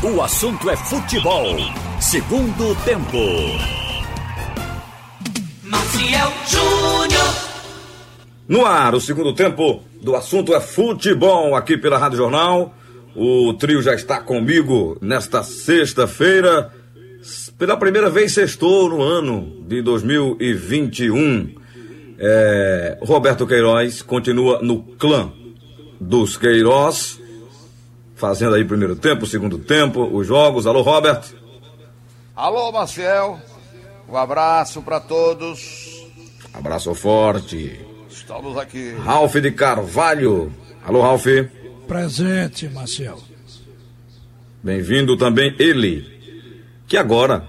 O assunto é futebol. Segundo tempo. Maciel Júnior. No ar, o segundo tempo do assunto é futebol aqui pela Rádio Jornal. O trio já está comigo nesta sexta-feira. Pela primeira vez sextou no ano de 2021. É, Roberto Queiroz continua no clã dos Queiroz, fazendo aí primeiro tempo, segundo tempo, os jogos. Alô, Robert. Alô, Marcel. Um abraço para todos. Abraço forte. Estamos aqui. Ralph de Carvalho. Alô, Ralph. Presente, Marcel. Bem-vindo também ele, que agora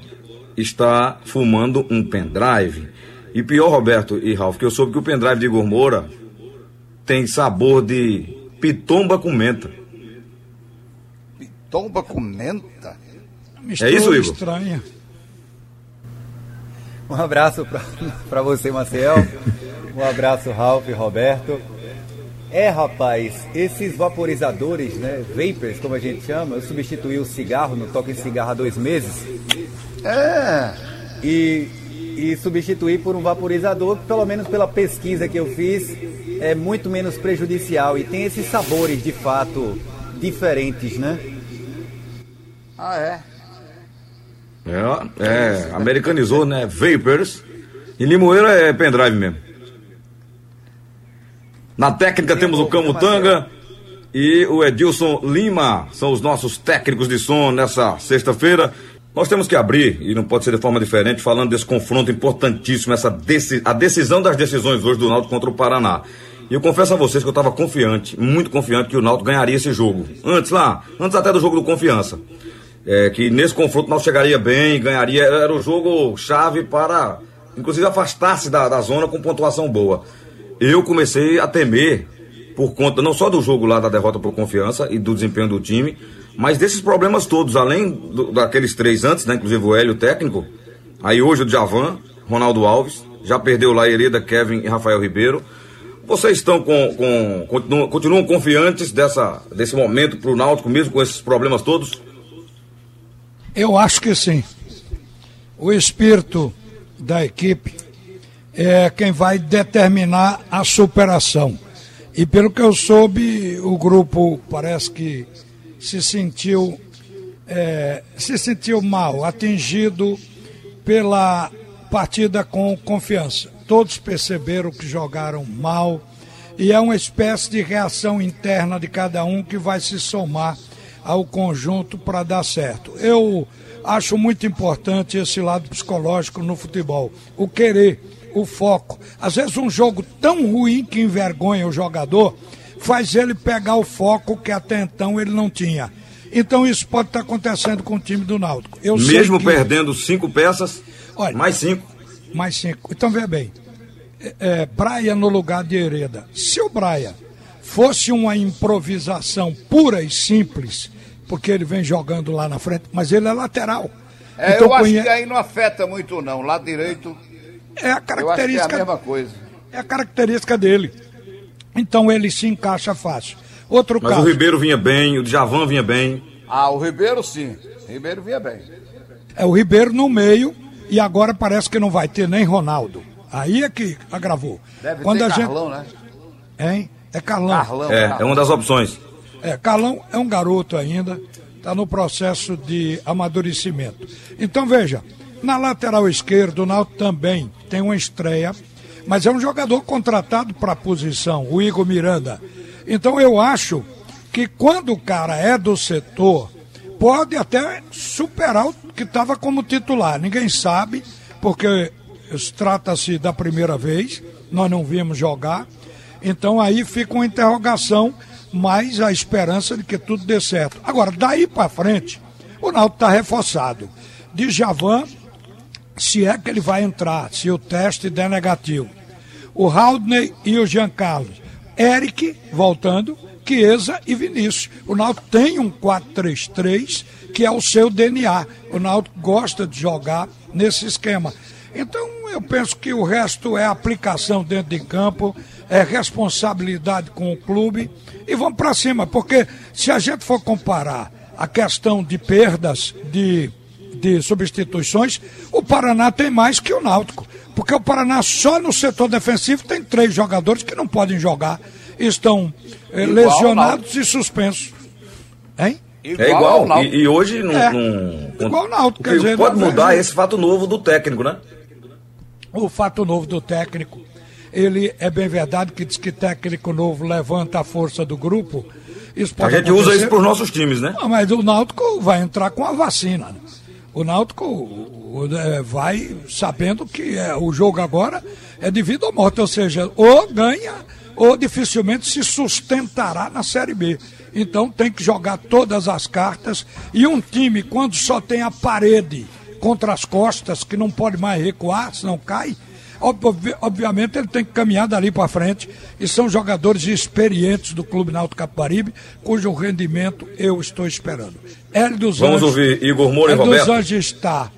está fumando um pendrive. E pior, Roberto e Ralph, que eu soube que o pendrive de Igor Moura tem sabor de pitomba com menta. Pitomba com menta? É isso, Igor? estranha. Um abraço para você, Marcel. Um abraço, Ralph e Roberto. É, rapaz, esses vaporizadores, né, vapors, como a gente chama, eu substituí o cigarro, no toque em cigarro há dois meses. É. E, e substituí por um vaporizador que, pelo menos pela pesquisa que eu fiz, é muito menos prejudicial e tem esses sabores, de fato, diferentes, né? Ah, é? É, é americanizou, né? Vapors. E Limoeiro é pendrive mesmo. Na técnica temos o Camutanga e o Edilson Lima. São os nossos técnicos de som nessa sexta-feira. Nós temos que abrir, e não pode ser de forma diferente, falando desse confronto importantíssimo, essa deci a decisão das decisões hoje do Náutico contra o Paraná. E eu confesso a vocês que eu estava confiante, muito confiante que o Náutico ganharia esse jogo. Antes lá, antes até do jogo do Confiança. É, que nesse confronto o Náutico chegaria bem, ganharia, era o jogo chave para, inclusive, afastar-se da, da zona com pontuação boa. Eu comecei a temer, por conta não só do jogo lá da derrota por Confiança e do desempenho do time, mas desses problemas todos, além do, daqueles três antes, né, inclusive o Hélio técnico, aí hoje o Djavan, Ronaldo Alves, já perdeu lá Hereda, Kevin e Rafael Ribeiro. Vocês estão com, com continuam, continuam confiantes dessa, desse momento para o Náutico, mesmo com esses problemas todos? Eu acho que sim. O espírito da equipe é quem vai determinar a superação. E pelo que eu soube, o grupo parece que se sentiu é, se sentiu mal, atingido pela partida com confiança. Todos perceberam que jogaram mal e é uma espécie de reação interna de cada um que vai se somar ao conjunto para dar certo. Eu acho muito importante esse lado psicológico no futebol, o querer, o foco. Às vezes um jogo tão ruim que envergonha o jogador faz ele pegar o foco que até então ele não tinha. Então isso pode estar acontecendo com o time do Náutico. Eu Mesmo que... perdendo cinco peças, Olha, mais cinco. Mais cinco. Então veja bem, é, é, Braia no lugar de Hereda. Se o Braia fosse uma improvisação pura e simples, porque ele vem jogando lá na frente, mas ele é lateral. É, então, eu acho conhe... que aí não afeta muito não, lado direito. É a característica. é a mesma coisa. É a característica dele. Então ele se encaixa fácil. Outro Mas caso. o Ribeiro vinha bem, o Djavan vinha bem. Ah, o Ribeiro sim. O Ribeiro vinha bem. É o Ribeiro no meio e agora parece que não vai ter nem Ronaldo. Aí é que agravou. Deve Quando ter a Carlão, gente... né? Hein? É Carlão. Carlão. É, Carlão. é uma das opções. É, Carlão é um garoto ainda, está no processo de amadurecimento. Então veja, na lateral esquerda, o Náutico também tem uma estreia, mas é um jogador contratado para a posição, o Igor Miranda. Então eu acho que quando o cara é do setor, pode até superar o que estava como titular. Ninguém sabe, porque trata-se da primeira vez, nós não vimos jogar. Então aí fica uma interrogação, mas a esperança de que tudo dê certo. Agora, daí para frente, o Náutico está reforçado. De Javan, se é que ele vai entrar, se o teste der negativo. O Haldney e o Jean Carlos. Eric, voltando, Chiesa e Vinícius. O Náutico tem um 4-3-3 que é o seu DNA. O Náutico gosta de jogar nesse esquema. Então eu penso que o resto é aplicação dentro de campo, é responsabilidade com o clube e vamos para cima, porque se a gente for comparar a questão de perdas de, de substituições, o Paraná tem mais que o Náutico. Porque o Paraná só no setor defensivo tem três jogadores que não podem jogar. Estão eh, lesionados e suspensos. Hein? Igual é igual. E, e, hoje não. É. não igual o Náutico. Quer dizer, pode mudar esse fato novo do técnico, né? O fato novo do técnico. Ele é bem verdade que diz que técnico novo levanta a força do grupo. Isso a gente acontecer. usa isso para os nossos times, né? Não, mas o Náutico vai entrar com a vacina. Né? O Náutico é, vai sabendo que é, o jogo agora é de vida ou morte, ou seja, ou ganha ou dificilmente se sustentará na Série B. Então tem que jogar todas as cartas e um time quando só tem a parede contra as costas que não pode mais recuar, senão cai. Obviamente ele tem que caminhar dali para frente e são jogadores experientes do Clube Náutico Capibaribe, cujo rendimento eu estou esperando. Hélio dos Vamos Anjos, ouvir Igor Moura e Roberto. Hélio dos Anjos está,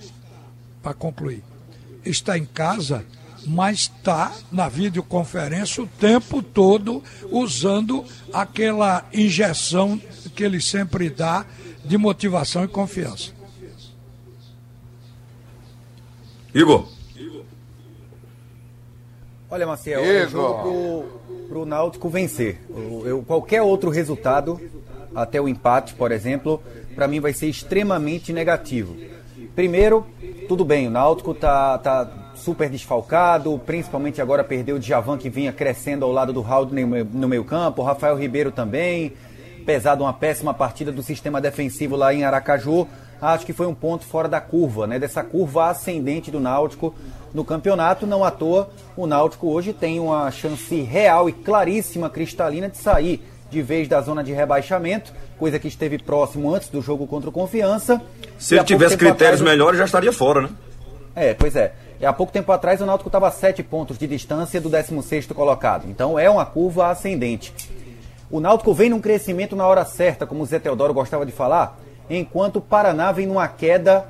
para concluir, está em casa mas está na videoconferência o tempo todo usando aquela injeção que ele sempre dá de motivação e confiança. Igor. Olha, Marcel, é um jogo para o Náutico vencer. Eu, eu, qualquer outro resultado, até o empate, por exemplo, para mim vai ser extremamente negativo. Primeiro, tudo bem, o Náutico tá, tá super desfalcado, principalmente agora perdeu o Djavan que vinha crescendo ao lado do Raul no meio campo, o Rafael Ribeiro também, pesado uma péssima partida do sistema defensivo lá em Aracaju, acho que foi um ponto fora da curva, né, dessa curva ascendente do Náutico no campeonato, não à toa o Náutico hoje tem uma chance real e claríssima, cristalina de sair de vez da zona de rebaixamento, coisa que esteve próximo antes do jogo contra o Confiança. Se ele tivesse critérios atrás, melhores, já estaria fora, né? É, pois é. E há pouco tempo atrás o Náutico estava a 7 pontos de distância do 16º colocado. Então é uma curva ascendente. O Náutico vem num crescimento na hora certa, como o Zé Teodoro gostava de falar, enquanto o Paraná vem numa queda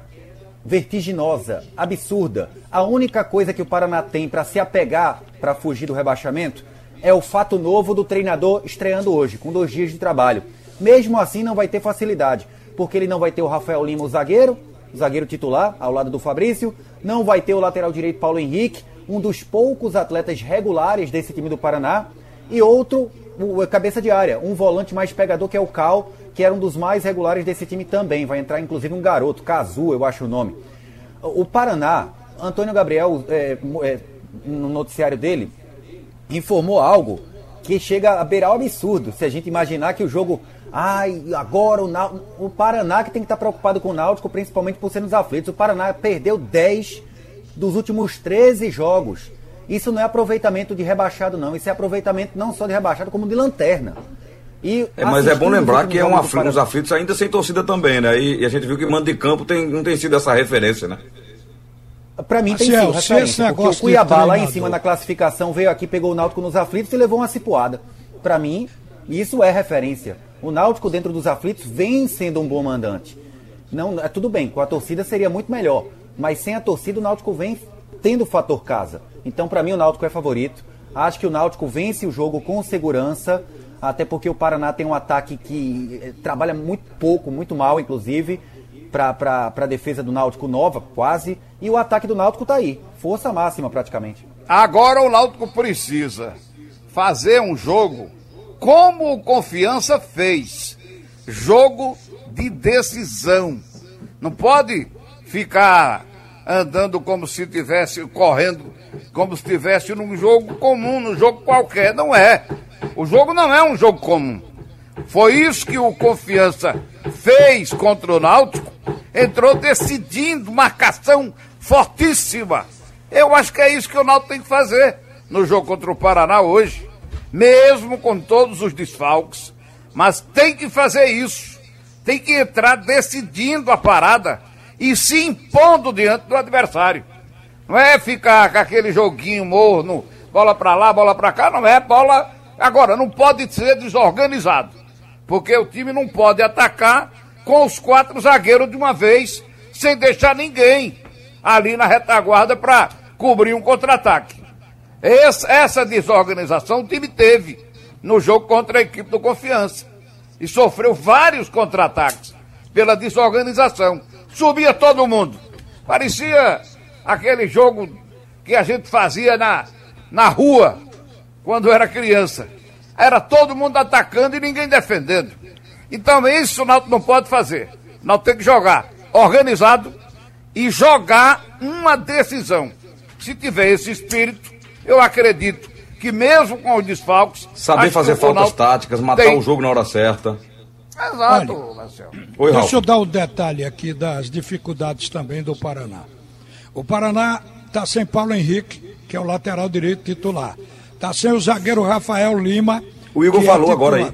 vertiginosa, absurda. A única coisa que o Paraná tem para se apegar para fugir do rebaixamento é o fato novo do treinador estreando hoje, com dois dias de trabalho. Mesmo assim, não vai ter facilidade, porque ele não vai ter o Rafael Lima, o zagueiro, zagueiro titular, ao lado do Fabrício. Não vai ter o lateral direito Paulo Henrique, um dos poucos atletas regulares desse time do Paraná. E outro, o cabeça de área, um volante mais pegador que é o Cal, que era um dos mais regulares desse time também. Vai entrar inclusive um garoto, Cazu, eu acho o nome. O Paraná, Antônio Gabriel, é, é, no noticiário dele, informou algo que chega a beirar o absurdo. Se a gente imaginar que o jogo Ai, agora o, o Paraná que tem que estar preocupado com o Náutico, principalmente por ser nos aflitos. O Paraná perdeu 10 dos últimos 13 jogos. Isso não é aproveitamento de rebaixado, não. Isso é aproveitamento não só de rebaixado, como de lanterna. E é, mas é bom lembrar que é um aflito, os aflitos ainda sem torcida também, né? E, e, a gente viu que mando de campo tem, não tem sido essa referência, né? Pra mim tem sido referência, porque o Cuiabá lá em cima na classificação veio aqui, pegou o Náutico nos aflitos e levou uma cipuada. Pra mim, isso é referência. O Náutico, dentro dos aflitos, vem sendo um bom mandante. Não, é tudo bem, com a torcida seria muito melhor. Mas sem a torcida, o Náutico vem tendo o fator casa. Então, para mim, o Náutico é favorito. Acho que o Náutico vence o jogo com segurança, até porque o Paraná tem um ataque que eh, trabalha muito pouco, muito mal, inclusive, para a defesa do Náutico nova, quase. E o ataque do Náutico está aí, força máxima praticamente. Agora o Náutico precisa fazer um jogo como o Confiança fez. Jogo de decisão. Não pode ficar andando como se tivesse correndo, como se estivesse num jogo comum, num jogo qualquer. Não é. O jogo não é um jogo comum. Foi isso que o Confiança fez contra o Náutico. Entrou decidindo, marcação fortíssima. Eu acho que é isso que o Náutico tem que fazer no jogo contra o Paraná hoje mesmo com todos os desfalques, mas tem que fazer isso. Tem que entrar decidindo a parada e se impondo diante do adversário. Não é ficar com aquele joguinho morno, bola para lá, bola para cá, não é bola. Agora, não pode ser desorganizado, porque o time não pode atacar com os quatro zagueiros de uma vez, sem deixar ninguém ali na retaguarda para cobrir um contra-ataque. Essa, desorganização o time teve no jogo contra a equipe do Confiança. E sofreu vários contra-ataques. pela desorganização. Subia todo mundo. Parecia aquele jogo que a gente fazia na, na rua quando era criança. Era todo mundo atacando e ninguém defendendo. Então isso o Náutico não pode fazer. O Náutico tem que jogar organizado e jogar uma decisão. Se tiver esse espírito, eu acredito que mesmo com os desfalques... Saber fazer faltas táticas, matar tem... o jogo na hora certa. Exato, Olha, Marcelo. Oi, Deixa eu dar um detalhe aqui das dificuldades também do Paraná. O Paraná está sem Paulo Henrique, que é o lateral direito titular. Está sem o zagueiro Rafael Lima. O Igor falou é agora aí.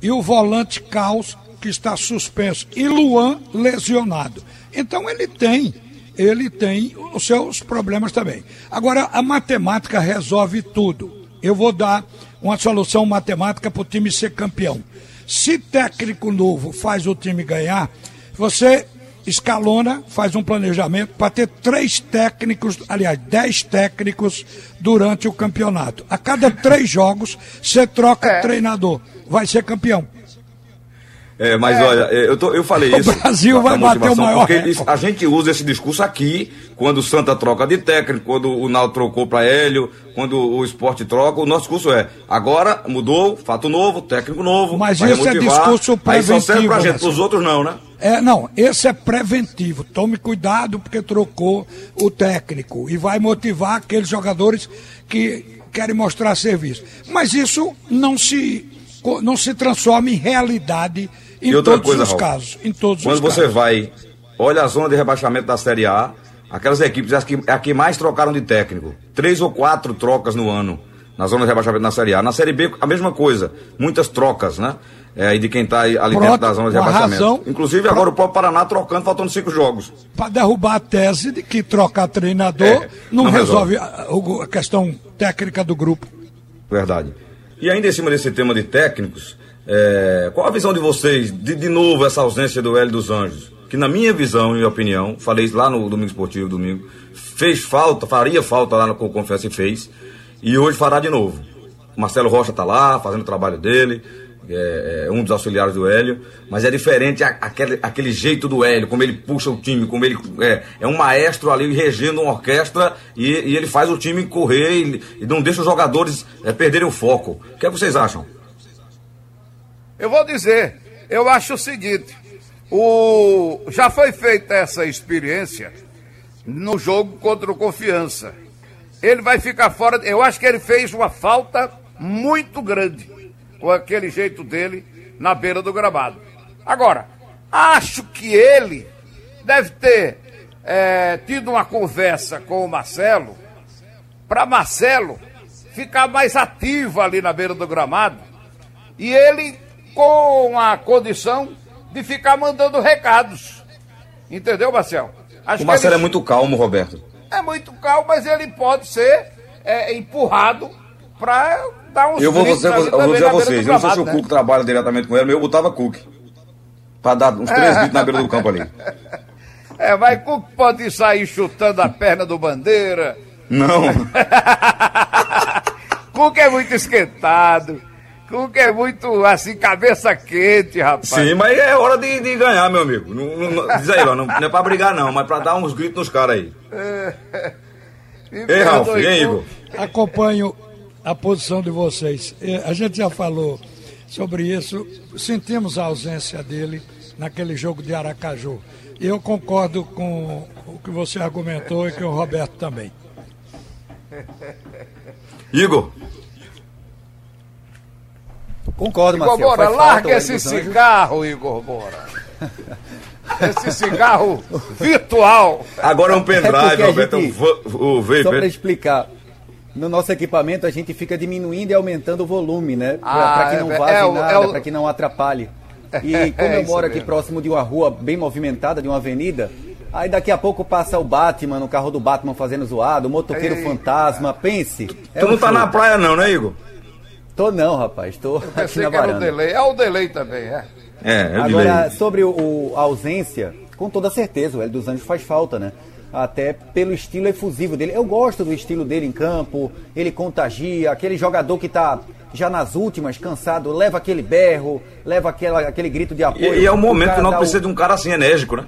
E o volante Caos, que está suspenso. E Luan lesionado. Então ele tem, ele tem os seus problemas também. Agora, a matemática resolve tudo. Eu vou dar uma solução matemática para o time ser campeão. Se técnico novo faz o time ganhar, você escalona, faz um planejamento para ter três técnicos, aliás, dez técnicos durante o campeonato. A cada três jogos, você troca é. treinador. Vai ser campeão. É, mas é. olha, eu, tô, eu falei isso. O Brasil vai bater o maior. Porque a gente usa esse discurso aqui, quando o Santa troca de técnico, quando o Naldo trocou para Hélio, quando o esporte troca, o nosso discurso é: agora mudou, fato novo, técnico novo. Mas isso é discurso preventivo. Aí só serve pra gente, pros outros não, né? É, não, esse é preventivo. Tome cuidado porque trocou o técnico e vai motivar aqueles jogadores que querem mostrar serviço. Mas isso não se, não se transforma em realidade em outra todos coisa, os Raul, casos. Em todos quando os você casos. vai, olha a zona de rebaixamento da Série A, aquelas equipes as que, a que mais trocaram de técnico. Três ou quatro trocas no ano na zona de rebaixamento na Série A. Na Série B, a mesma coisa. Muitas trocas, né? É, de quem está ali Pronto, dentro da zona de rebaixamento. Razão, Inclusive agora o próprio Paraná trocando, faltando cinco jogos. Para derrubar a tese de que trocar treinador é, não, não, resolve, resolve. A, a questão técnica do grupo. Verdade. E ainda em cima desse tema de técnicos, é, qual a visão de vocês, de, de novo, essa ausência do Hélio dos Anjos? Que na minha visão e opinião, falei lá no Domingo Esportivo, domingo, fez falta, faria falta lá no Confiança e fez, e hoje fará de novo. Marcelo Rocha está lá, fazendo o trabalho dele, é, é, um dos auxiliares do Hélio, mas é diferente a, aquele, aquele jeito do Hélio, como ele puxa o time, como ele é, é um maestro ali regendo uma orquestra e, e ele faz o time correr e, e não deixa os jogadores é, perderem o foco. O que, é que vocês acham? Eu vou dizer, eu acho o seguinte, o, já foi feita essa experiência no jogo contra o Confiança. Ele vai ficar fora, eu acho que ele fez uma falta muito grande com aquele jeito dele na beira do gramado. Agora, acho que ele deve ter é, tido uma conversa com o Marcelo para Marcelo ficar mais ativo ali na beira do gramado e ele com a condição de ficar mandando recados. Entendeu, Marcel? Acho o Marcelo ele... é muito calmo, Roberto. É muito calmo, mas ele pode ser é, empurrado para dar uns Eu vou, você, eu vou dizer a vocês, eu não sei se o né? Cook trabalha diretamente com ele, mas eu botava Cook. Para dar uns três gritos na beira do campo ali. É, mas Cook pode sair chutando a perna do Bandeira. Não. Cook é muito esquentado. Cuca é muito, assim, cabeça quente, rapaz. Sim, mas é hora de, de ganhar, meu amigo. Não, não, diz aí, ó, não, não, é pra brigar, não, mas pra dar uns gritos nos caras aí. É. Ei, Ralf, e aí, Igor? Acompanho a posição de vocês. É, a gente já falou sobre isso, sentimos a ausência dele naquele jogo de Aracaju. E eu concordo com o que você argumentou e que o Roberto também. Igor, Concordo, Igor Marcelo. Bora, larga esse cigarro, Igor Bora. esse cigarro virtual. Agora é um pendrive, é Roberto, gente, o vape. Só para explicar. No nosso equipamento a gente fica diminuindo e aumentando o volume, né? Para ah, que não é, vaze é, nada, é, para que não atrapalhe. E como eu moro aqui próximo de uma rua bem movimentada, de uma avenida, aí daqui a pouco passa o Batman, no carro do Batman fazendo zoado, o motoqueiro Eita. fantasma, pense. Tu não tá na praia não, né, Igor? Tô não, rapaz. Tô Eu pensei aqui na que era o delay. É o delay também, é. É, é Agora, delay. sobre o, a ausência, com toda certeza, o Hélio dos Anjos faz falta, né? até pelo estilo efusivo dele. Eu gosto do estilo dele em campo, ele contagia, aquele jogador que está já nas últimas, cansado, leva aquele berro, leva aquela, aquele grito de apoio. E, e é o momento que não precisa o... de um cara assim enérgico, né?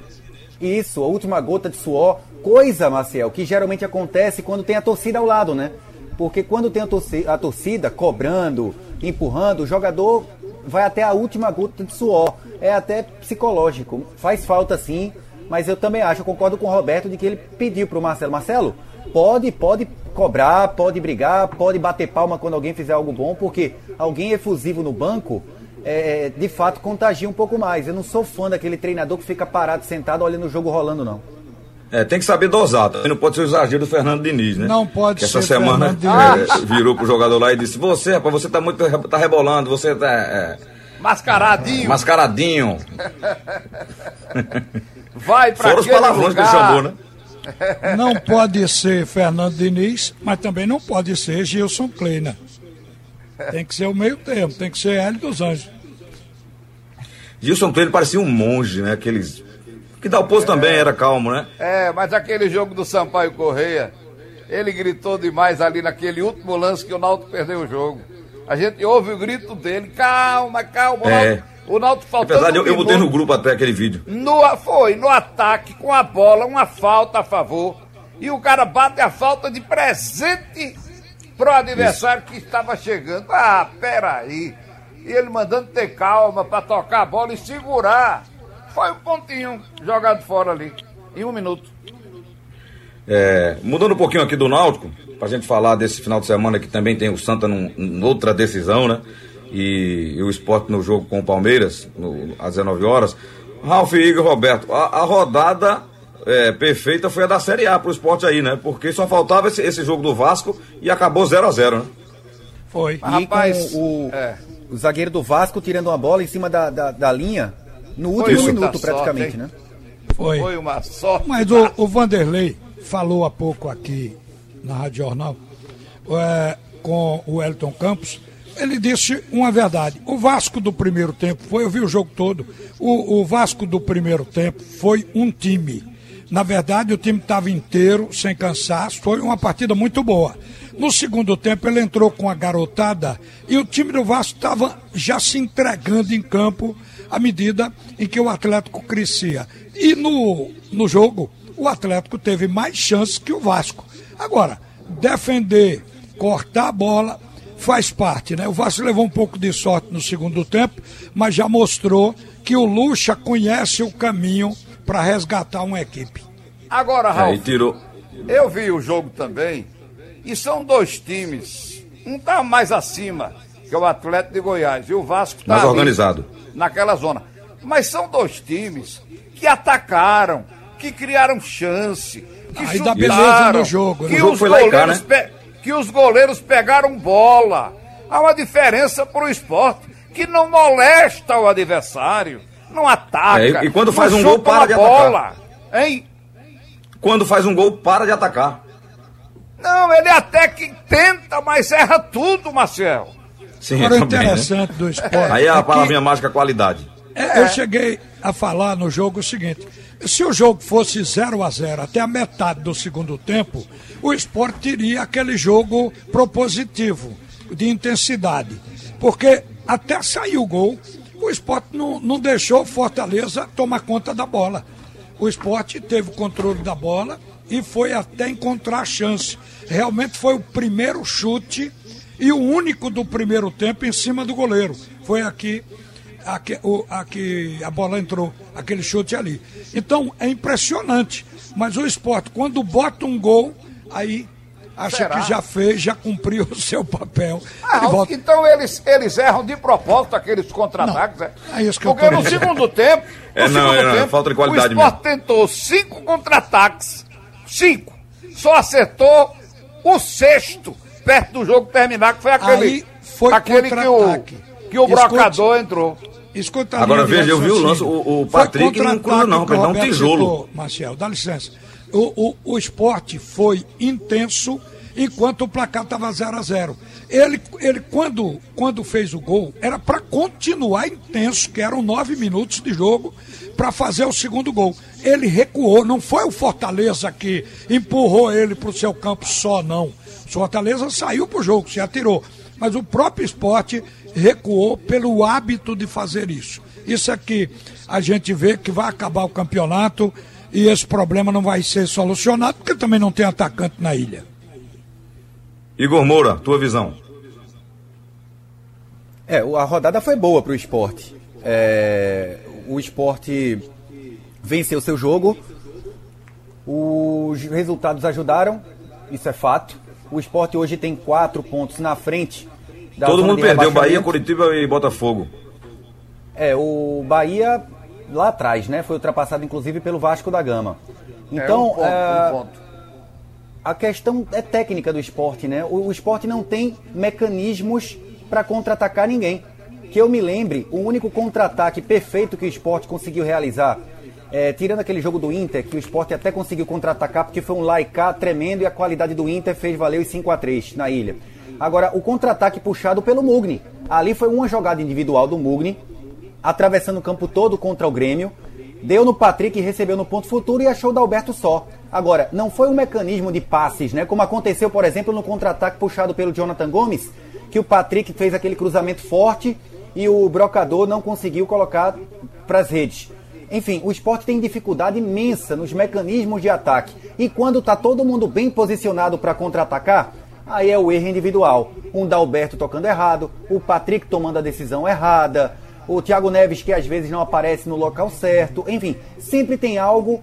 Isso, a última gota de suor. Coisa, Marcel, que geralmente acontece quando tem a torcida ao lado, né? Porque quando tem a torcida, cobrando, empurrando, o jogador vai até a última gota de suor. É até psicológico. Faz falta sim, mas eu também acho, eu concordo com o Roberto, de que ele pediu para o Marcelo. Marcelo, pode, pode cobrar, pode brigar, pode bater palma quando alguém fizer algo bom, porque alguém efusivo no banco, é, de fato, contagia um pouco mais. Eu não sou fã daquele treinador que fica parado, sentado, olhando o jogo rolando, não. É, tem que saber dosar. Não pode ser o exagero do Fernando Diniz, né? Não pode que ser. Essa semana é, virou pro jogador lá e disse: Você, rapaz, você tá muito. tá rebolando, você tá. É, mascaradinho. Mascaradinho. Vai pra Fora os palavrões lugar. que ele chamou, né? Não pode ser Fernando Diniz, mas também não pode ser Gilson Kleina. Tem que ser o meio termo, tem que ser Hélio dos Anjos. Gilson Kleina parecia um monge, né? Aqueles. Que Dalpozo é, também era calmo, né? É, mas aquele jogo do Sampaio Correia, ele gritou demais ali naquele último lance que o Naldo perdeu o jogo. A gente ouve o grito dele, calma, calma, é. O Naldo faltou. É verdade, eu, eu botei no grupo até aquele vídeo. No, foi, no ataque, com a bola, uma falta a favor. E o cara bate a falta de presente pro adversário Isso. que estava chegando. Ah, peraí. E ele mandando ter calma para tocar a bola e segurar. Foi um pontinho jogado fora ali, em um minuto. É, mudando um pouquinho aqui do Náutico, pra gente falar desse final de semana que também tem o Santa num, outra decisão, né? e, e o esporte no jogo com o Palmeiras, no, às 19 horas. Ralf e Igor Roberto, a, a rodada é, perfeita foi a da Série A pro esporte aí, né? Porque só faltava esse, esse jogo do Vasco e acabou 0 a 0 né? Foi. E Rapaz, o, é. o zagueiro do Vasco tirando uma bola em cima da, da, da linha no último Foi minuto, praticamente, sorte, né? Foi. Foi uma sorte. Mas o, o Vanderlei falou há pouco aqui na Rádio Jornal é, com o Elton Campos ele disse uma verdade. O Vasco do primeiro tempo foi, eu vi o jogo todo, o, o Vasco do primeiro tempo foi um time. Na verdade, o time estava inteiro, sem cansaço, foi uma partida muito boa. No segundo tempo, ele entrou com a garotada e o time do Vasco estava já se entregando em campo à medida em que o Atlético crescia. E no, no jogo, o Atlético teve mais chances que o Vasco. Agora, defender, cortar a bola, faz parte, né? O Vasco levou um pouco de sorte no segundo tempo, mas já mostrou que o Lucha conhece o caminho para resgatar uma equipe. Agora, Raul, é, tirou. eu vi o jogo também, e são dois times. Um tá mais acima, que é o Atlético de Goiás, e o Vasco está mais organizado. Naquela zona. Mas são dois times que atacaram, que criaram chance, que Aí chutaram, dá beleza no jogo. Né? Que o jogo os goleiros cá, né? que os goleiros pegaram bola. Há uma diferença para o esporte que não molesta o adversário, não ataca. É, e quando faz um gol, para de bola, atacar. Hein? Quando faz um gol, para de atacar. Não, ele até que tenta, mas erra tudo, Marcel. Sim, Agora, o interessante né? do esporte. Aí é a é palavrinha que... mágica qualidade. É, eu cheguei a falar no jogo o seguinte: se o jogo fosse 0 a 0 até a metade do segundo tempo, o esporte teria aquele jogo propositivo, de intensidade. Porque até sair o gol, o esporte não, não deixou Fortaleza tomar conta da bola. O esporte teve o controle da bola e foi até encontrar a chance. Realmente foi o primeiro chute e o único do primeiro tempo em cima do goleiro. Foi aqui aqui, o, aqui a bola entrou, aquele chute ali. Então é impressionante. Mas o esporte, quando bota um gol, aí acha Será? que já fez, já cumpriu o seu papel. Ah, volta... Então eles, eles erram de propósito aqueles contra-ataques. É? é isso que Porque eu no segundo tempo. É, no não, segundo é, tempo, falta de qualidade o Sport mesmo. tentou cinco contra-ataques. Cinco. Só acertou o sexto perto do jogo terminar, que foi aquele. Aí foi aquele que o, que o brocador entrou. Escuta Agora veja, eu vi o lance, o, o Patrick não cruza não, ele dá um tijolo. Citou, Marcel, dá licença. O, o, o esporte foi intenso enquanto o placar estava 0 a 0 Ele, ele quando, quando fez o gol, era para continuar intenso, que eram nove minutos de jogo, para fazer o segundo gol. Ele recuou, não foi o Fortaleza que empurrou ele para o seu campo só, não. O Fortaleza saiu para o jogo, se atirou. Mas o próprio esporte recuou pelo hábito de fazer isso. Isso aqui a gente vê que vai acabar o campeonato e esse problema não vai ser solucionado, porque também não tem atacante na ilha. Igor Moura, tua visão. É, a rodada foi boa para o esporte. É, o esporte venceu seu jogo, os resultados ajudaram, isso é fato. O esporte hoje tem quatro pontos na frente. Todo mundo perdeu, Bahia, Curitiba e Botafogo. É, o Bahia lá atrás, né? Foi ultrapassado inclusive pelo Vasco da Gama. Então, é um ponto, é... um ponto. A questão é técnica do esporte, né? O, o esporte não tem mecanismos para contra-atacar ninguém. Que eu me lembre, o único contra-ataque perfeito que o esporte conseguiu realizar, é, tirando aquele jogo do Inter, que o esporte até conseguiu contra-atacar, porque foi um laicá tremendo e a qualidade do Inter fez valer os 5 a 3 na ilha. Agora, o contra-ataque puxado pelo Mugni. Ali foi uma jogada individual do Mugni, atravessando o campo todo contra o Grêmio. Deu no Patrick, recebeu no ponto futuro e achou o Dalberto só. Agora, não foi um mecanismo de passes, né? Como aconteceu, por exemplo, no contra-ataque puxado pelo Jonathan Gomes, que o Patrick fez aquele cruzamento forte e o brocador não conseguiu colocar para as redes. Enfim, o esporte tem dificuldade imensa nos mecanismos de ataque. E quando está todo mundo bem posicionado para contra-atacar, aí é o erro individual. Um Dalberto tocando errado, o Patrick tomando a decisão errada, o Thiago Neves que às vezes não aparece no local certo, enfim, sempre tem algo,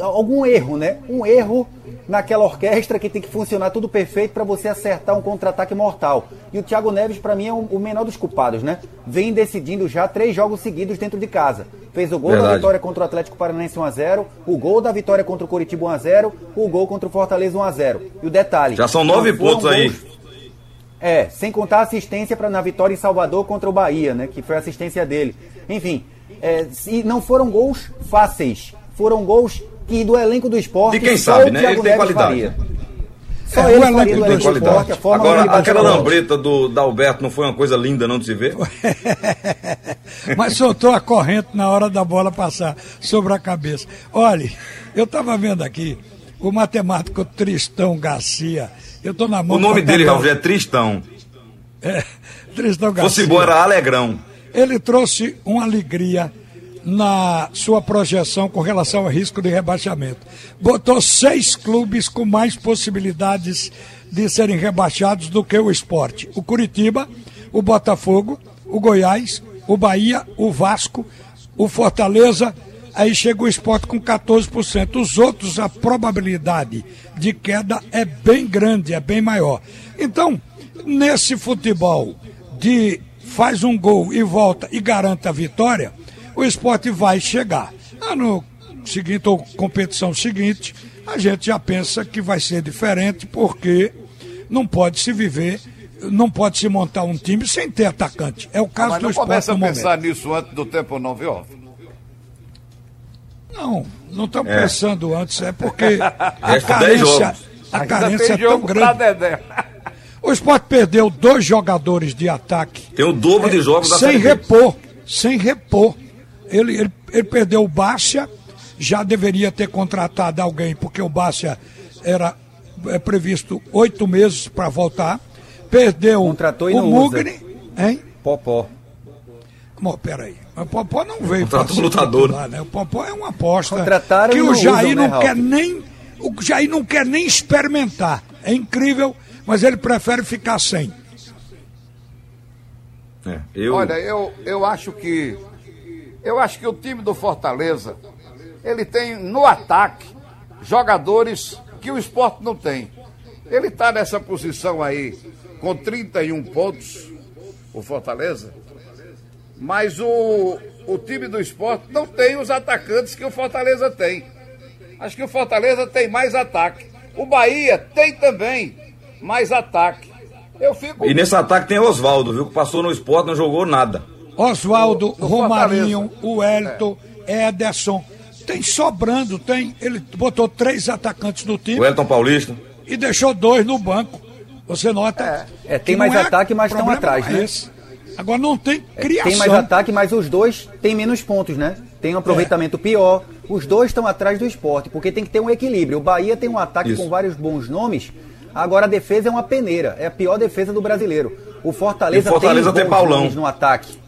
algum erro, né? Um erro naquela orquestra que tem que funcionar tudo perfeito para você acertar um contra-ataque mortal. E o Thiago Neves, para mim, é o menor dos culpados, né? Vem decidindo já três jogos seguidos dentro de casa. Fez o gol Verdade. da vitória contra o Atlético Paranaense 1x0, o gol da vitória contra o Curitiba 1x0, o gol contra o Fortaleza 1x0. E o detalhe. Já são nove pontos aí. É, sem contar a assistência pra, na vitória em Salvador contra o Bahia, né? Que foi a assistência dele. Enfim, é, e não foram gols fáceis. Foram gols que do elenco do esporte. E quem sabe, né? Ele tem qualidade. Faria. Só é, ele faria do elenco qualidade. Esporte, Agora, aquela lambreta do Dalberto não foi uma coisa linda não de se ver? Mas soltou a corrente na hora da bola passar sobre a cabeça. Olha, eu estava vendo aqui o matemático Tristão Garcia eu tô na mão. O nome dele, Raul, é Tristão. É, Tristão Garcia. Fosse era Alegrão. Ele trouxe uma alegria na sua projeção com relação ao risco de rebaixamento. Botou seis clubes com mais possibilidades de serem rebaixados do que o esporte: o Curitiba, o Botafogo, o Goiás, o Bahia, o Vasco, o Fortaleza aí chega o esporte com 14%. Os outros, a probabilidade de queda é bem grande, é bem maior. Então, nesse futebol de faz um gol e volta e garanta a vitória, o esporte vai chegar. Ah, no seguinte, ou competição seguinte, a gente já pensa que vai ser diferente, porque não pode se viver não pode se montar um time sem ter atacante. É o caso ah, mas do esporte. Não começa a pensar nisso antes do tempo, não, viu? Não, não estamos é. pensando antes, é porque a carência, a carência é tão grande. O Sport perdeu dois jogadores de ataque. Tem o dobro de jogos da Sem repor, sem repor. Ele, ele, ele perdeu o Bárcia, já deveria ter contratado alguém, porque o Bárcia era é previsto oito meses para voltar. Perdeu Contratou o Mugni, hein? Popó. Bom, peraí. O Popó não veio para ser lutador. Lá, né? O Popó é uma aposta que o Jair usam, né, não quer nem o Jair não quer nem experimentar. É incrível, mas ele prefere ficar sem. É, eu... Olha, eu, eu acho que eu acho que o time do Fortaleza ele tem no ataque jogadores que o esporte não tem. Ele está nessa posição aí com 31 pontos, o Fortaleza mas o, o time do esporte não tem os atacantes que o Fortaleza tem. Acho que o Fortaleza tem mais ataque. O Bahia tem também mais ataque. Eu fico... E nesse ataque tem Oswaldo, viu? Que passou no esporte, não jogou nada. Oswaldo, Romarinho, o Elton, é. Ederson. Tem sobrando, tem. Ele botou três atacantes no time. O Elton Paulista. e deixou dois no banco. Você nota. É, tem mais é ataque, mas estão atrás, né? Esse. Agora não tem criação. Tem mais ataque, mas os dois têm menos pontos, né? Tem um aproveitamento é. pior. Os dois estão atrás do esporte, porque tem que ter um equilíbrio. O Bahia tem um ataque Isso. com vários bons nomes, agora a defesa é uma peneira. É a pior defesa do brasileiro. O Fortaleza, o Fortaleza tem, tem Paulão no ataque.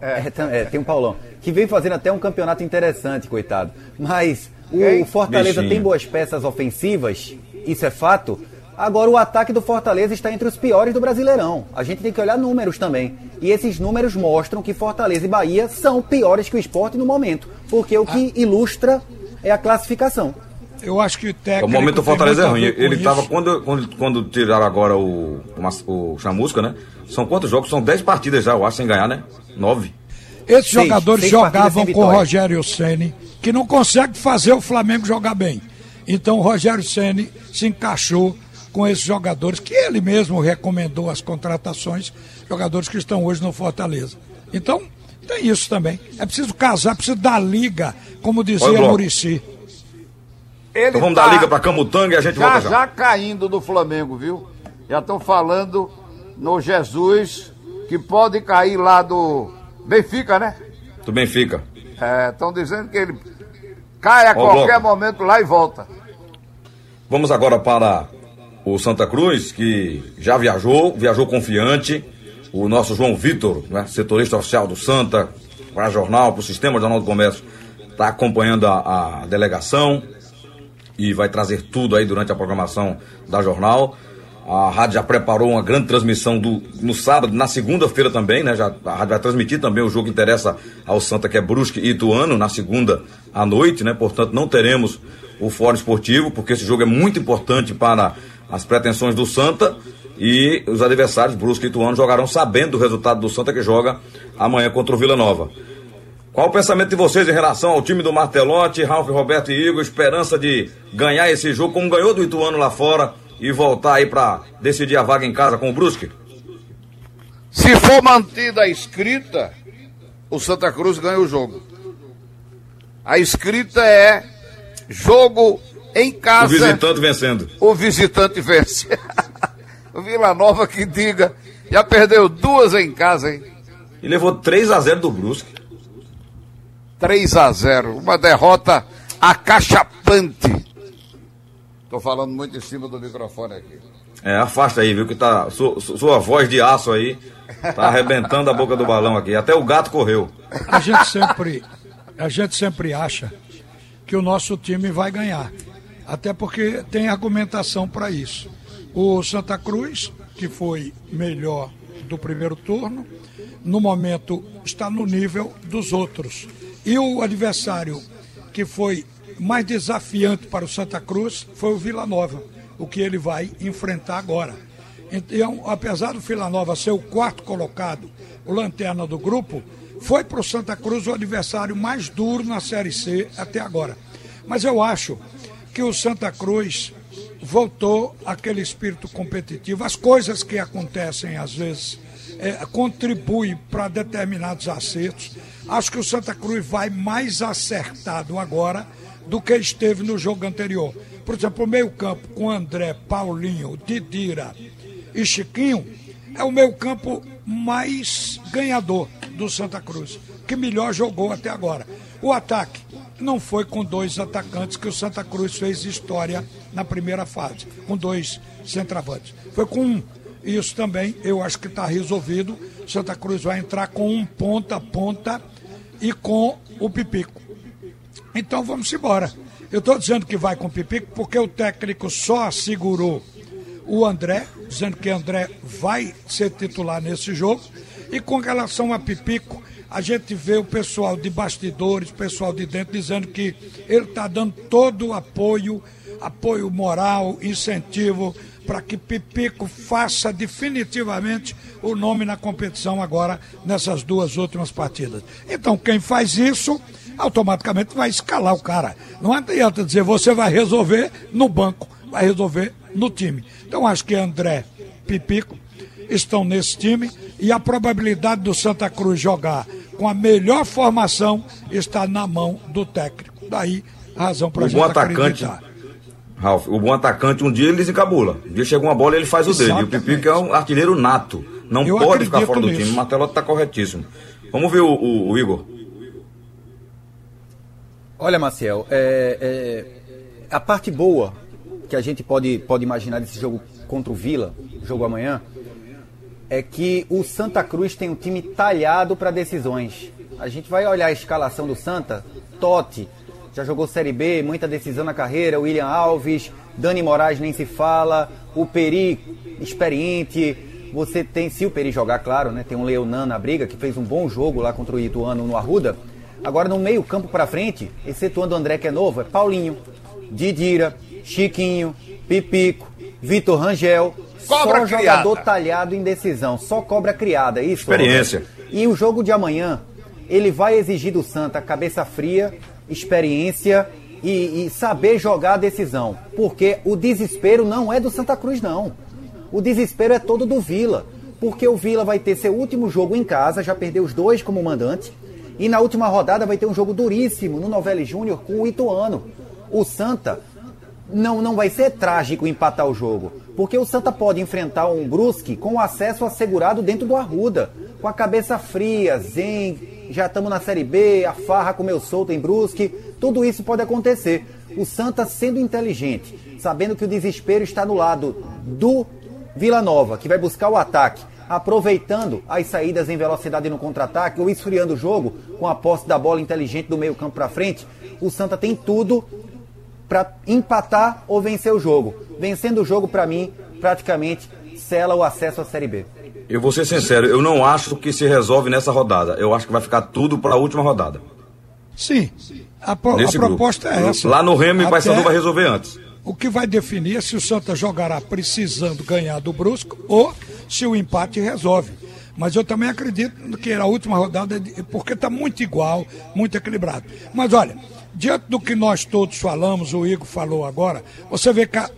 É, é, tem um Paulão. Que vem fazendo até um campeonato interessante, coitado. Mas o Fortaleza Bichinho. tem boas peças ofensivas, isso é fato. Agora o ataque do Fortaleza está entre os piores do Brasileirão. A gente tem que olhar números também. E esses números mostram que Fortaleza e Bahia são piores que o esporte no momento. Porque o que ah. ilustra é a classificação. Eu acho que o técnico. O momento do Fortaleza é ruim. Ele estava, quando, quando, quando tiraram agora o, o, o Chamusca, né? São quantos jogos? São 10 partidas já, eu acho, sem ganhar, né? 9. Esses seis, jogadores seis jogavam com o Rogério Ceni, que não consegue fazer o Flamengo jogar bem. Então o Rogério Ceni se encaixou com esses jogadores que ele mesmo recomendou as contratações, jogadores que estão hoje no Fortaleza. Então, tem isso também. É preciso casar, precisa dar liga, como dizia Murici. Então vamos tá dar liga para Camutanga e a gente já, volta já. Já caindo do Flamengo, viu? Já estão falando no Jesus que pode cair lá do Benfica, né? Do Benfica. É, estão dizendo que ele cai a Ó, qualquer bloco. momento lá e volta. Vamos agora para o Santa Cruz, que já viajou, viajou confiante. O nosso João Vitor, né, setorista oficial do Santa, para jornal, para o Sistema Jornal do Comércio, está acompanhando a, a, delegação e vai trazer tudo aí durante a programação da jornal. A rádio já preparou uma grande transmissão do, no sábado, na segunda-feira também, né? Já, a rádio vai transmitir também o jogo que interessa ao Santa, que é Brusque e Ituano, na segunda à noite, né? Portanto, não teremos o Fórum Esportivo, porque esse jogo é muito importante para as pretensões do Santa e os adversários, Brusque e Ituano, jogarão sabendo do resultado do Santa que joga amanhã contra o Vila Nova. Qual o pensamento de vocês em relação ao time do Martelote, Ralf, Roberto e Igor? Esperança de ganhar esse jogo como ganhou do Ituano lá fora e voltar aí para decidir a vaga em casa com o Brusque? Se for mantida a escrita, o Santa Cruz ganha o jogo. A escrita é jogo em casa. O visitante vencendo. O visitante vence. o Vila Nova que diga. Já perdeu duas em casa, hein? E levou 3 a 0 do Brusque. 3 a 0 Uma derrota acachapante. Tô falando muito em cima do microfone aqui. É, afasta aí, viu? Que tá. Sua, sua voz de aço aí tá arrebentando a boca do balão aqui. Até o gato correu. A gente sempre. A gente sempre acha que o nosso time vai ganhar até porque tem argumentação para isso. O Santa Cruz, que foi melhor do primeiro turno, no momento está no nível dos outros. E o adversário que foi mais desafiante para o Santa Cruz foi o Vila Nova, o que ele vai enfrentar agora. Então, apesar do Vila Nova ser o quarto colocado, o lanterna do grupo, foi para o Santa Cruz o adversário mais duro na Série C até agora. Mas eu acho que o Santa Cruz voltou aquele espírito competitivo. As coisas que acontecem às vezes é, contribuem para determinados acertos. Acho que o Santa Cruz vai mais acertado agora do que esteve no jogo anterior. Por exemplo, o meio-campo com André, Paulinho, Didira e Chiquinho é o meio-campo mais ganhador do Santa Cruz, que melhor jogou até agora. O ataque não foi com dois atacantes que o Santa Cruz fez história na primeira fase, com dois centravantes. Foi com um. Isso também eu acho que está resolvido. Santa Cruz vai entrar com um ponta a ponta e com o Pipico. Então vamos embora. Eu estou dizendo que vai com o Pipico porque o técnico só segurou o André, dizendo que André vai ser titular nesse jogo. E com relação a Pipico, a gente vê o pessoal de bastidores, pessoal de dentro, dizendo que ele está dando todo o apoio, apoio moral, incentivo, para que Pipico faça definitivamente o nome na competição agora, nessas duas últimas partidas. Então, quem faz isso, automaticamente vai escalar o cara. Não adianta dizer, você vai resolver no banco, vai resolver no time. Então, acho que André, Pipico, estão nesse time e a probabilidade do Santa Cruz jogar com a melhor formação está na mão do técnico. Daí razão para a gente atacante, acreditar. Ralf, o bom atacante, um dia ele desencabula. Um dia chega uma bola e ele faz o dele. E o Pipico é um artilheiro nato. Não Eu pode ficar fora do nisso. time. O Martelotti está corretíssimo. Vamos ver o, o- o Igor. Olha, Maciel, é, é, a parte boa que a gente pode, pode imaginar desse jogo contra o Vila, jogo amanhã, é que o Santa Cruz tem um time talhado para decisões. A gente vai olhar a escalação do Santa, Totti, já jogou Série B, muita decisão na carreira, William Alves, Dani Moraes nem se fala, o Peri, experiente, você tem, se o Peri jogar, claro, né, tem um Leonan na briga, que fez um bom jogo lá contra o Ituano no Arruda, agora no meio campo para frente, excetuando o André que é novo, é Paulinho, Didira, Chiquinho, Pipico, Vitor Rangel, Cobra só criada. jogador talhado em decisão, só cobra criada, isso? Experiência. Roberto? E o jogo de amanhã, ele vai exigir do Santa cabeça fria, experiência e, e saber jogar a decisão. Porque o desespero não é do Santa Cruz, não. O desespero é todo do Vila. Porque o Vila vai ter seu último jogo em casa, já perdeu os dois como mandante. E na última rodada vai ter um jogo duríssimo no Novelli Júnior com o Ituano. O Santa não, não vai ser trágico empatar o jogo, porque o Santa pode enfrentar um Brusque com acesso assegurado dentro do Arruda, com a cabeça fria, zen, já estamos na Série B, a farra comeu solto em Brusque, tudo isso pode acontecer. O Santa sendo inteligente, sabendo que o desespero está no lado do Vila Nova, que vai buscar o ataque, aproveitando as saídas em velocidade no contra-ataque ou esfriando o jogo com a posse da bola inteligente do meio campo para frente, o Santa tem tudo para empatar ou vencer o jogo. Vencendo o jogo, para mim, praticamente sela o acesso à Série B. Eu vou ser sincero, eu não acho que se resolve nessa rodada. Eu acho que vai ficar tudo para a última rodada. Sim, a, pro- a proposta é essa. Lá no Remo e Até Paysandu vai resolver antes. O que vai definir é se o Santa jogará precisando ganhar do Brusco ou se o empate resolve. Mas eu também acredito que a última rodada, é porque está muito igual, muito equilibrado. Mas olha, diante do que nós todos falamos, o Igor falou agora, você vê que a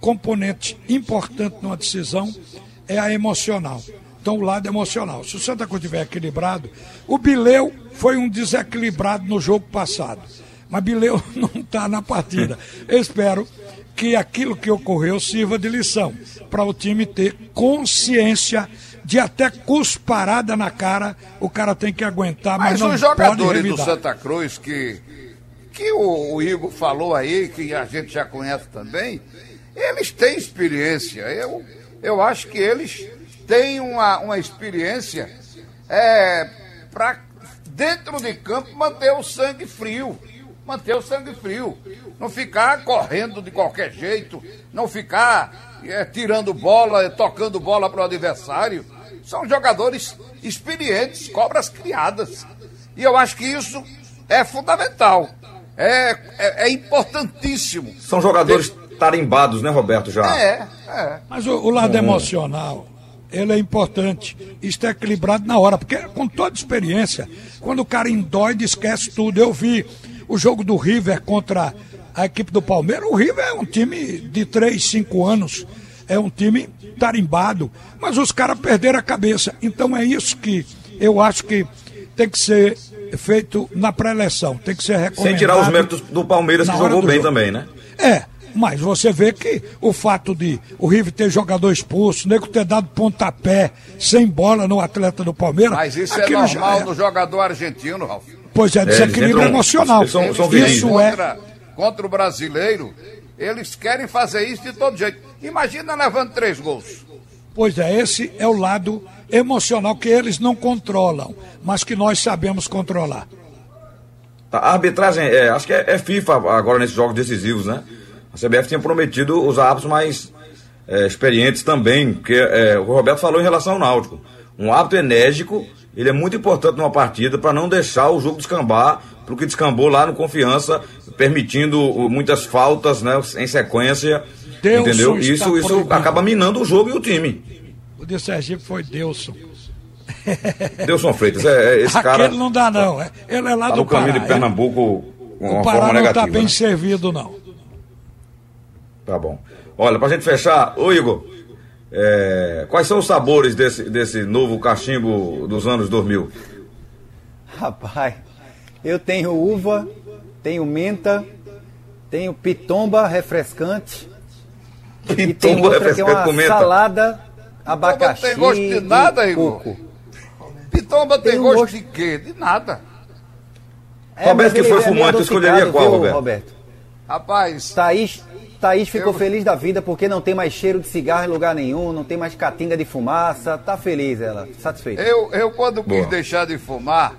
componente importante numa decisão é a emocional. Então, o lado emocional. Se o Santa Cruz estiver equilibrado, o Bileu foi um desequilibrado no jogo passado. Mas Bileu não está na partida. Eu espero que aquilo que ocorreu sirva de lição para o time ter consciência de até cusparada na cara, o cara tem que aguentar, mas, Mas não os jogadores do. Santa Cruz que, que o, o Igor falou aí, que a gente já conhece também, eles têm experiência. Eu, eu acho que eles têm uma, uma experiência é, para, dentro de campo, manter o sangue frio. Manter o sangue frio. Não ficar correndo de qualquer jeito, não ficar é, tirando bola, tocando bola para o adversário. São jogadores experientes, cobras criadas. E eu acho que isso é fundamental. É, é, é importantíssimo. São jogadores tarimbados, né, Roberto? Já. É, é. Mas o, o lado emocional, ele é importante. Isto é equilibrado na hora, porque com toda experiência, quando o cara endóide, esquece tudo. Eu vi o jogo do River contra a equipe do Palmeiras. O River é um time de 3, 5 anos. É um time tarimbado. Mas os caras perderam a cabeça. Então é isso que eu acho que tem que ser feito na pré-eleição. Tem que ser recomendado. Sem tirar os méritos do Palmeiras, que jogou bem jogo. também, né? É, mas você vê que o fato de o River ter jogador expulso, o nego ter dado pontapé sem bola no atleta do Palmeiras. Mas isso é normal é. no jogador argentino, Ralf. Pois é, desequilíbrio eles entram- emocional. eles são- são isso é. contra, contra o brasileiro, eles querem fazer isso de todo jeito. Imagina levando três gols. Pois é, esse é o lado emocional que eles não controlam, mas que nós sabemos controlar. Tá, A arbitragem, é, acho que é, é FIFA agora nesses jogos decisivos, né? A CBF tinha prometido os árbitros mais é, experientes também, porque é, o Roberto falou em relação ao Náutico. Um árbitro enérgico, ele é muito importante numa partida para não deixar o jogo descambar, pro que descambou lá no Confiança, permitindo muitas faltas, né, em sequência. Deus entendeu? Isso, isso proibido. acaba minando o jogo e o time. O de Sergipe foi Delson. Delson Freitas, é, é, esse cara Aquele não dá, não. é- Ele é lá tá do no caminho Pará. de Pernambuco com é- o Pará não está bem né? servido, não. Tá bom. Olha, pra gente fechar, ô Igor, é, quais são os sabores desse, desse novo cachimbo dos anos 2000? Rapaz, eu tenho uva, tenho menta, Tem o pitomba refrescante. e tem Pitomba outra que é refrescante, uma comenta. salada, abacaxi tem gosto de nada, Igor. coco. Pitomba tem, Tem gosto, gosto- de quê? De nada. É, Roberto, que foi é fumante, tu escolheria qual, viu, Roberto? Roberto? Rapaz, Thaís, Thaís ficou Eu- feliz da vida porque não tem mais cheiro de cigarro em lugar nenhum, não tem mais catinga de fumaça, tá feliz ela, satisfeita. eu, eu quando Boa. quis deixar de fumar,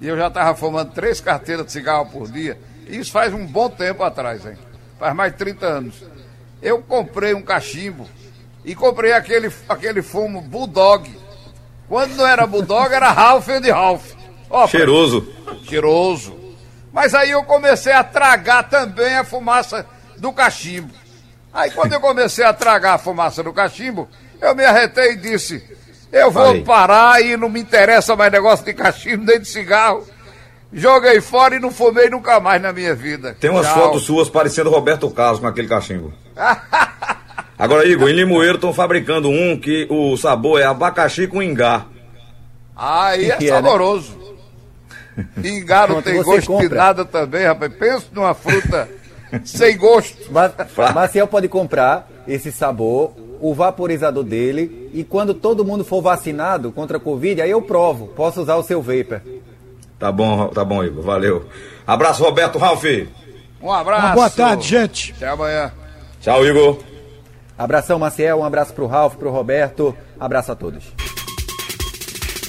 e eu já estava fumando três carteiras de cigarro por dia, isso faz um bom tempo atrás, hein? Faz mais de 30 anos. Eu comprei um cachimbo e comprei aquele, aquele fumo Bulldog. Quando não era Bulldog, era Ralph de Ralph. Ó, Cheiroso. cheiroso. Mas aí eu comecei a tragar também a fumaça do cachimbo. Aí quando eu comecei a tragar a fumaça do cachimbo, eu me arretei e disse: eu vou Falei. parar e não me interessa mais negócio de cachimbo nem de cigarro. Joguei fora e não fumei nunca mais na minha vida. Tem umas Tchau. fotos suas parecendo Roberto Carlos com aquele cachimbo. Agora, Igor, em Limoeiro estão fabricando um que o sabor é abacaxi com ingá. Aí é Que é, né? saboroso. Pronto, tem gosto de compra. nada também, rapaz. Pensa numa fruta sem gosto. Ma- Maciel pode comprar esse sabor, o vaporizador dele, e quando todo mundo for vacinado contra a Covid, aí eu provo, posso usar o seu vapor. Tá bom, tá bom, Igor. Valeu. Abraço, Roberto Ralf. Um abraço. Uma boa tarde, gente. Até amanhã. Tchau, Igor. Abração, Maciel, um abraço pro Ralph, pro Roberto, abraço a todos.